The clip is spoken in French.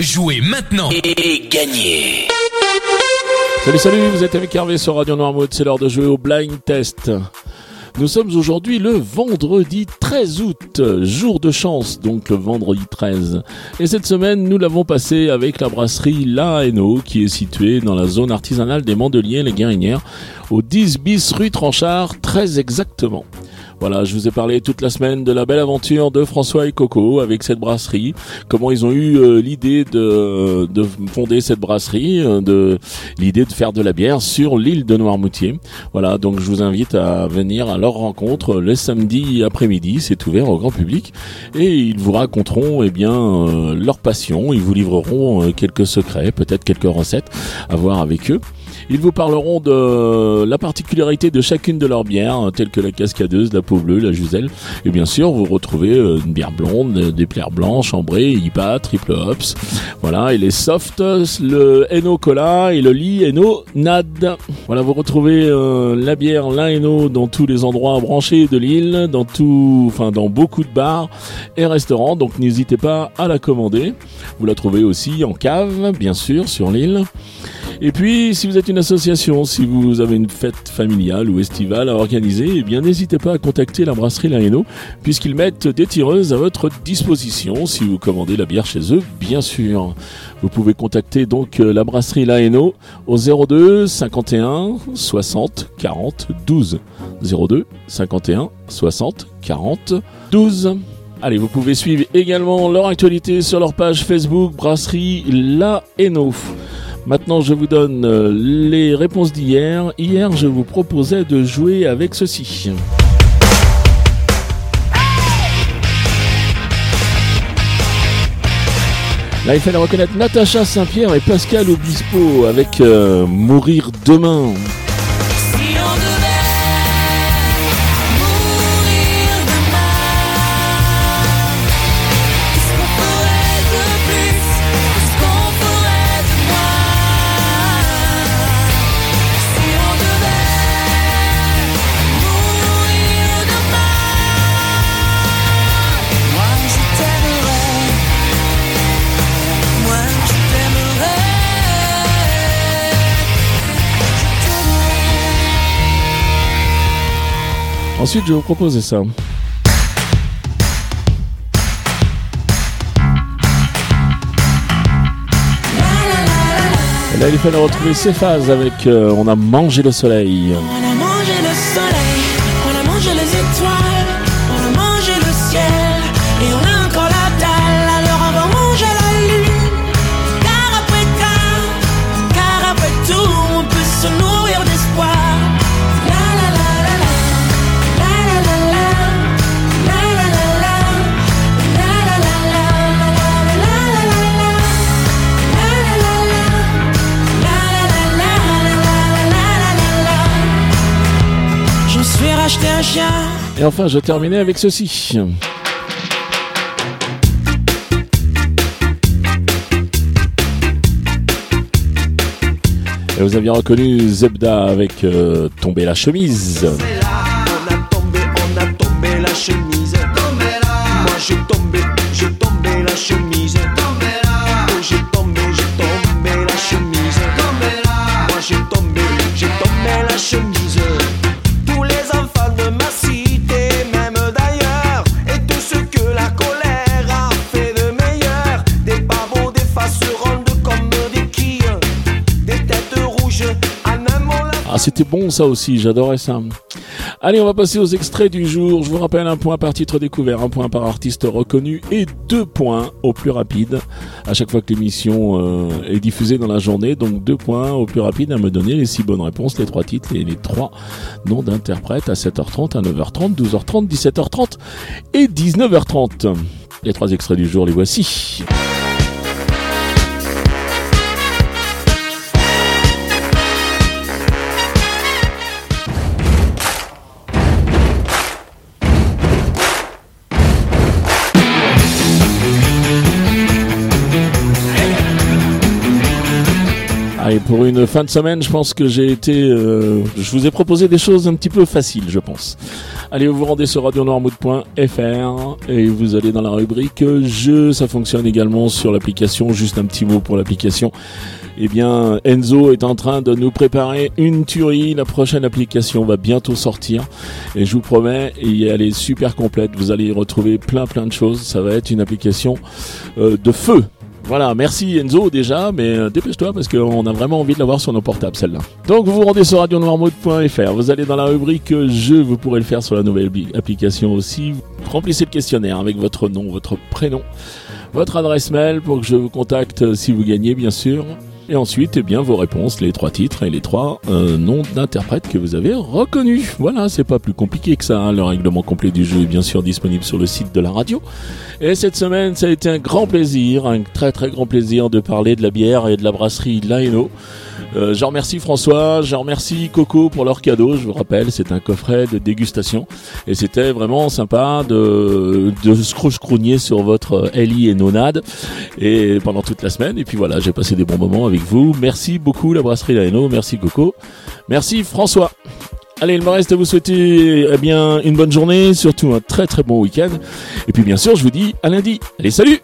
Jouez maintenant et gagnez Salut, salut, vous êtes avec Hervé sur Radio Noirmouth, c'est l'heure de jouer au blind test. Nous sommes aujourd'hui le vendredi 13 août, jour de chance, donc le vendredi 13. Et cette semaine, nous l'avons passé avec la brasserie La Hainaut, qui est située dans la zone artisanale des Mandeliers, les Guérinières, au 10 bis rue Tranchard, très exactement. Voilà, je vous ai parlé toute la semaine de la belle aventure de François et Coco avec cette brasserie, comment ils ont eu euh, l'idée de, de fonder cette brasserie, euh, de l'idée de faire de la bière sur l'île de Noirmoutier. Voilà, donc je vous invite à venir à leur rencontre le samedi après-midi, c'est ouvert au grand public et ils vous raconteront eh bien euh, leur passion, ils vous livreront quelques secrets, peut-être quelques recettes à voir avec eux. Ils vous parleront de la particularité de chacune de leurs bières, telles que la cascadeuse, la peau bleue, la juselle. Et bien sûr, vous retrouvez euh, une bière blonde, des bières blanches, ambrées, IPA, triple hops. Voilà, et les softs, le Eno Cola et le Lee Eno Nad. Voilà, vous retrouvez euh, la bière, la Eno dans tous les endroits branchés de l'île, dans tout, enfin, dans beaucoup de bars et restaurants. Donc n'hésitez pas à la commander. Vous la trouvez aussi en cave, bien sûr, sur l'île. Et puis, si vous êtes une association, si vous avez une fête familiale ou estivale à organiser, eh bien, n'hésitez pas à contacter la brasserie Laeno, puisqu'ils mettent des tireuses à votre disposition si vous commandez la bière chez eux, bien sûr. Vous pouvez contacter donc euh, la brasserie Laeno au 02 51 60 40 12. 02 51 60 40 12. Allez, vous pouvez suivre également leur actualité sur leur page Facebook Brasserie La Maintenant, je vous donne euh, les réponses d'hier. Hier, je vous proposais de jouer avec ceci. Là, il fallait reconnaître Natacha Saint-Pierre et Pascal Obispo avec euh, Mourir demain. Ensuite, je vais vous proposer ça. Et là, il fallait retrouver ses phases avec euh, On a mangé le soleil. Et enfin, je terminais avec ceci. Et vous aviez reconnu Zebda avec euh, Tomber la chemise. On a tombé, on a tombé la chemise. Moi j'ai tombé, c'était bon ça aussi, j'adorais ça. Allez, on va passer aux extraits du jour. Je vous rappelle un point par titre découvert, un point par artiste reconnu et deux points au plus rapide à chaque fois que l'émission euh, est diffusée dans la journée. Donc deux points au plus rapide à me donner les six bonnes réponses, les trois titres et les trois noms d'interprètes à 7h30, à 9h30, 12h30, 17h30 et 19h30. Les trois extraits du jour, les voici. Allez, pour une fin de semaine, je pense que j'ai été... euh, je vous ai proposé des choses un petit peu faciles, je pense. Allez, vous vous rendez sur radionoirmouth.fr et vous allez dans la rubrique jeux. Ça fonctionne également sur l'application. Juste un petit mot pour l'application. Eh bien, Enzo est en train de nous préparer une tuerie. La prochaine application va bientôt sortir. Et je vous promets, et elle est super complète. Vous allez y retrouver plein plein de choses. Ça va être une application euh, de feu. Voilà, merci Enzo déjà, mais euh, dépêche-toi parce qu'on a vraiment envie de l'avoir sur nos portables celle-là. Donc vous vous rendez sur radionoirmode.fr, vous allez dans la rubrique euh, jeux, vous pourrez le faire sur la nouvelle application aussi. Remplissez le questionnaire avec votre nom, votre prénom, votre adresse mail pour que je vous contacte euh, si vous gagnez bien sûr. Et ensuite, eh bien, vos réponses, les trois titres et les trois euh, noms d'interprètes que vous avez reconnus. Voilà, c'est pas plus compliqué que ça. hein. Le règlement complet du jeu est bien sûr disponible sur le site de la radio. Et cette semaine, ça a été un grand plaisir, un très très grand plaisir de parler de la bière et de la brasserie Laeno. Euh, je remercie François, je remercie Coco pour leur cadeau. Je vous rappelle, c'est un coffret de dégustation et c'était vraiment sympa de de scrouche-crogner sur votre Ellie et Nonade et pendant toute la semaine. Et puis voilà, j'ai passé des bons moments vous. Merci beaucoup la brasserie Laeno, merci Coco, merci François. Allez, il me reste à vous souhaiter eh bien une bonne journée, surtout un très très bon week-end. Et puis bien sûr, je vous dis à lundi. Allez, salut